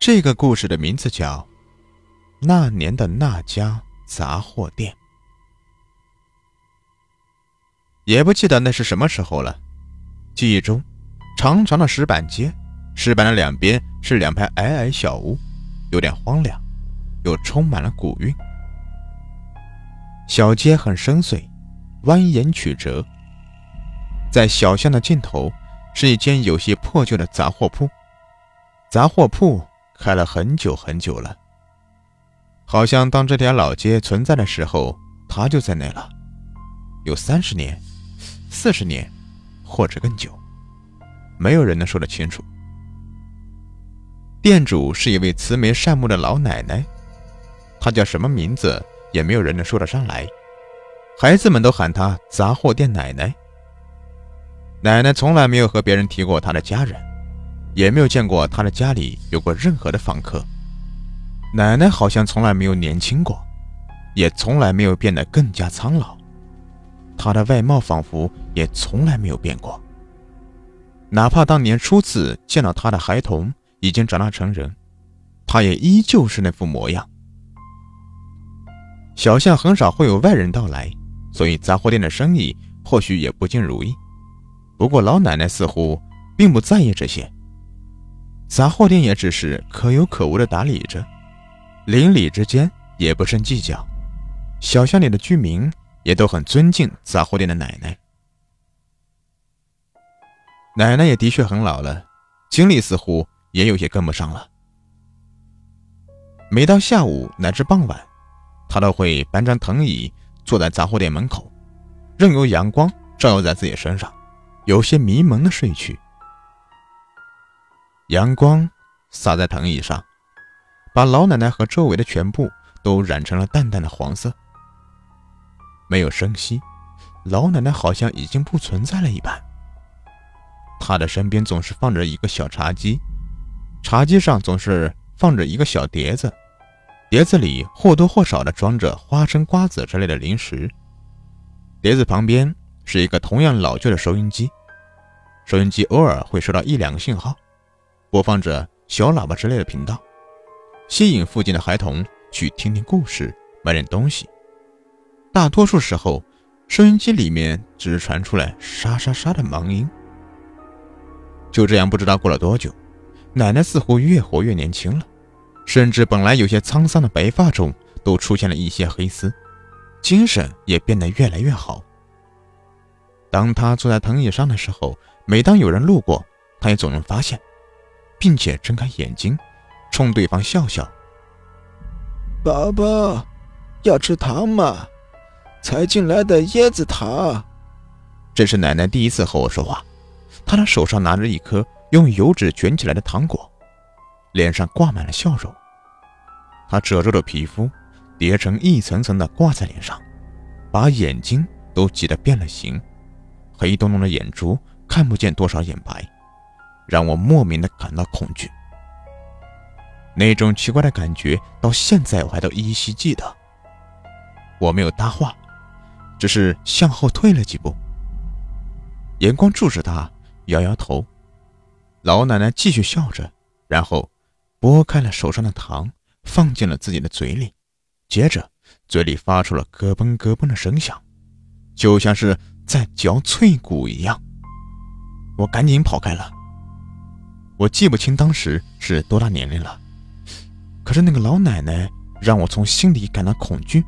这个故事的名字叫《那年的那家杂货店》。也不记得那是什么时候了。记忆中，长长的石板街，石板的两边是两排矮矮小屋，有点荒凉，又充满了古韵。小街很深邃，蜿蜒曲折。在小巷的尽头，是一间有些破旧的杂货铺。杂货铺开了很久很久了，好像当这条老街存在的时候，它就在那了，有三十年、四十年，或者更久，没有人能说得清楚。店主是一位慈眉善目的老奶奶，她叫什么名字也没有人能说得上来，孩子们都喊她杂货店奶奶。奶奶从来没有和别人提过她的家人，也没有见过他的家里有过任何的访客。奶奶好像从来没有年轻过，也从来没有变得更加苍老。她的外貌仿佛也从来没有变过。哪怕当年初次见到她的孩童已经长大成人，她也依旧是那副模样。小巷很少会有外人到来，所以杂货店的生意或许也不尽如意。不过老奶奶似乎并不在意这些，杂货店也只是可有可无的打理着，邻里之间也不甚计较，小巷里的居民也都很尊敬杂货店的奶奶。奶奶也的确很老了，精力似乎也有些跟不上了。每到下午乃至傍晚，她都会搬张藤椅坐在杂货店门口，任由阳光照耀在自己身上。有些迷蒙的睡去，阳光洒在藤椅上，把老奶奶和周围的全部都染成了淡淡的黄色。没有声息，老奶奶好像已经不存在了一般。她的身边总是放着一个小茶几，茶几上总是放着一个小碟子，碟子里或多或少的装着花生、瓜子之类的零食。碟子旁边是一个同样老旧的收音机。收音机偶尔会收到一两个信号，播放着小喇叭之类的频道，吸引附近的孩童去听听故事、买点东西。大多数时候，收音机里面只是传出来沙沙沙的忙音。就这样，不知道过了多久，奶奶似乎越活越年轻了，甚至本来有些沧桑的白发中都出现了一些黑丝，精神也变得越来越好。当她坐在藤椅上的时候，每当有人路过，他也总能发现，并且睁开眼睛，冲对方笑笑。宝宝，要吃糖吗？才进来的椰子糖。这是奶奶第一次和我说话，她的手上拿着一颗用油纸卷起来的糖果，脸上挂满了笑容。她褶皱的皮肤叠成一层层的挂在脸上，把眼睛都挤得变了形，黑洞洞的眼珠。看不见多少眼白，让我莫名的感到恐惧。那种奇怪的感觉，到现在我还都依稀记得。我没有搭话，只是向后退了几步，眼光注视他，摇摇头。老奶奶继续笑着，然后拨开了手上的糖，放进了自己的嘴里，接着嘴里发出了咯嘣咯嘣的声响，就像是在嚼脆骨一样。我赶紧跑开了。我记不清当时是多大年龄了，可是那个老奶奶让我从心里感到恐惧。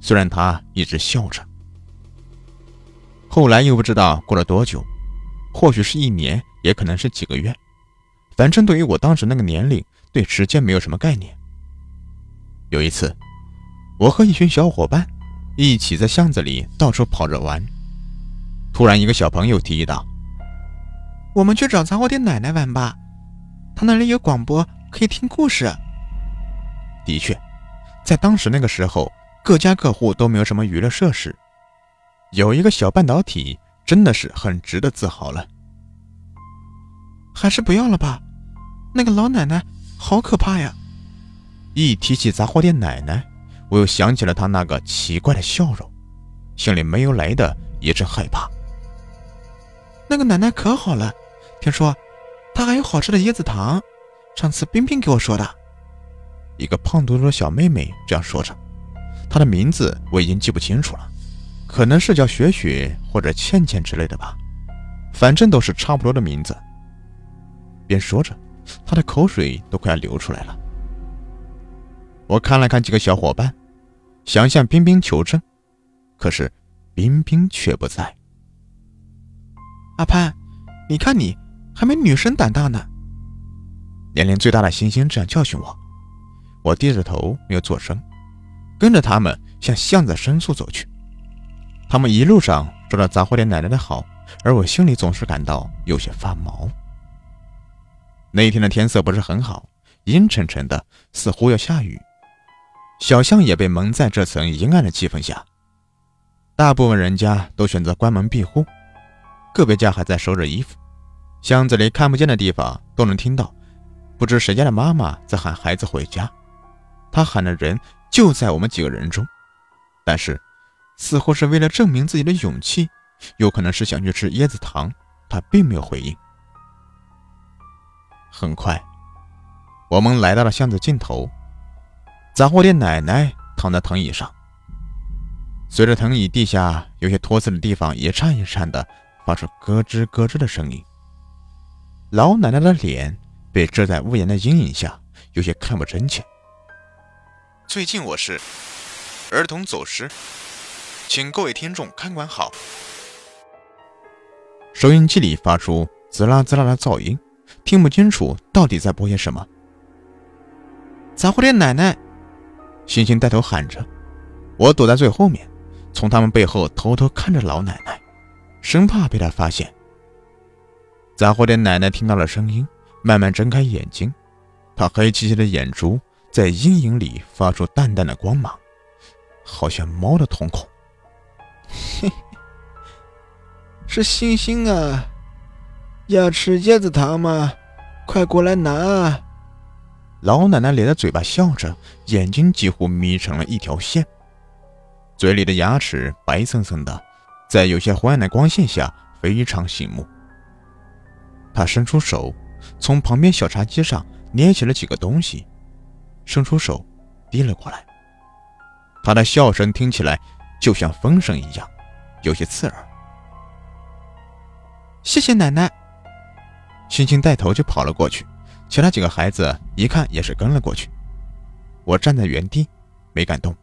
虽然她一直笑着，后来又不知道过了多久，或许是一年，也可能是几个月。反正对于我当时那个年龄，对时间没有什么概念。有一次，我和一群小伙伴一起在巷子里到处跑着玩，突然一个小朋友提议道。我们去找杂货店奶奶玩吧，她那里有广播，可以听故事。的确，在当时那个时候，各家各户都没有什么娱乐设施，有一个小半导体真的是很值得自豪了。还是不要了吧，那个老奶奶好可怕呀！一提起杂货店奶奶，我又想起了她那个奇怪的笑容，心里没由来的一阵害怕。那个奶奶可好了。听说，他还有好吃的椰子糖，上次冰冰给我说的。一个胖嘟嘟的小妹妹这样说着，她的名字我已经记不清楚了，可能是叫雪雪或者倩倩之类的吧，反正都是差不多的名字。边说着，她的口水都快要流出来了。我看了看几个小伙伴，想向冰冰求证，可是冰冰却不在。阿潘，你看你还没女生胆大呢。年龄最大的星星这样教训我。我低着头没有做声，跟着他们向巷子深处走去。他们一路上说着杂货店奶奶的好，而我心里总是感到有些发毛。那一天的天色不是很好，阴沉沉的，似乎要下雨。小巷也被蒙在这层阴暗的气氛下，大部分人家都选择关门闭户，个别家还在收着衣服。箱子里看不见的地方都能听到，不知谁家的妈妈在喊孩子回家。他喊的人就在我们几个人中，但是似乎是为了证明自己的勇气，有可能是想去吃椰子糖。他并没有回应。很快，我们来到了巷子尽头，杂货店奶奶躺在藤椅上，随着藤椅地下有些脱色的地方一颤一颤的发出咯吱咯吱的声音。老奶奶的脸被遮在屋檐的阴影下，有些看不真切。最近我是儿童走失，请各位听众看管好。收音机里发出滋啦滋啦的噪音，听不清楚到底在播些什么。杂货店奶奶，星星带头喊着，我躲在最后面，从他们背后偷偷看着老奶奶，生怕被她发现。杂货店奶奶听到了声音，慢慢睁开眼睛，她黑漆漆的眼珠。在阴影里发出淡淡的光芒，好像猫的瞳孔。嘿，是星星啊！要吃椰子糖吗？快过来拿啊！老奶奶咧着嘴巴笑着，眼睛几乎眯成了一条线，嘴里的牙齿白森森的，在有些昏暗的光线下非常醒目。他伸出手，从旁边小茶几上捏起了几个东西。伸出手，递了过来。他的笑声听起来就像风声一样，有些刺耳。谢谢奶奶。星星带头就跑了过去，其他几个孩子一看也是跟了过去。我站在原地，没敢动，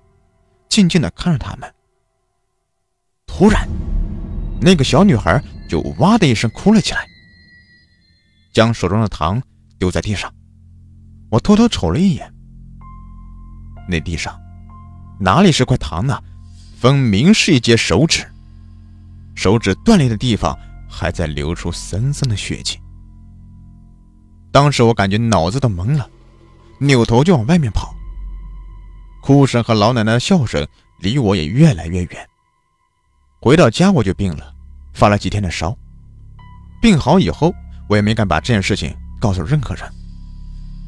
静静的看着他们。突然，那个小女孩就哇的一声哭了起来，将手中的糖丢在地上。我偷偷瞅了一眼。那地上哪里是块糖呢？分明是一截手指，手指断裂的地方还在流出森森的血迹。当时我感觉脑子都懵了，扭头就往外面跑。哭声和老奶奶的笑声离我也越来越远。回到家我就病了，发了几天的烧。病好以后，我也没敢把这件事情告诉任何人。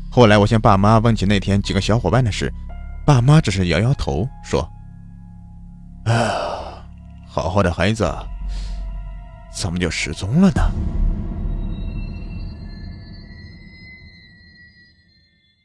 后来我向爸妈问起那天几个小伙伴的事。爸妈只是摇摇头，说：“啊，好好的孩子，怎么就失踪了呢？”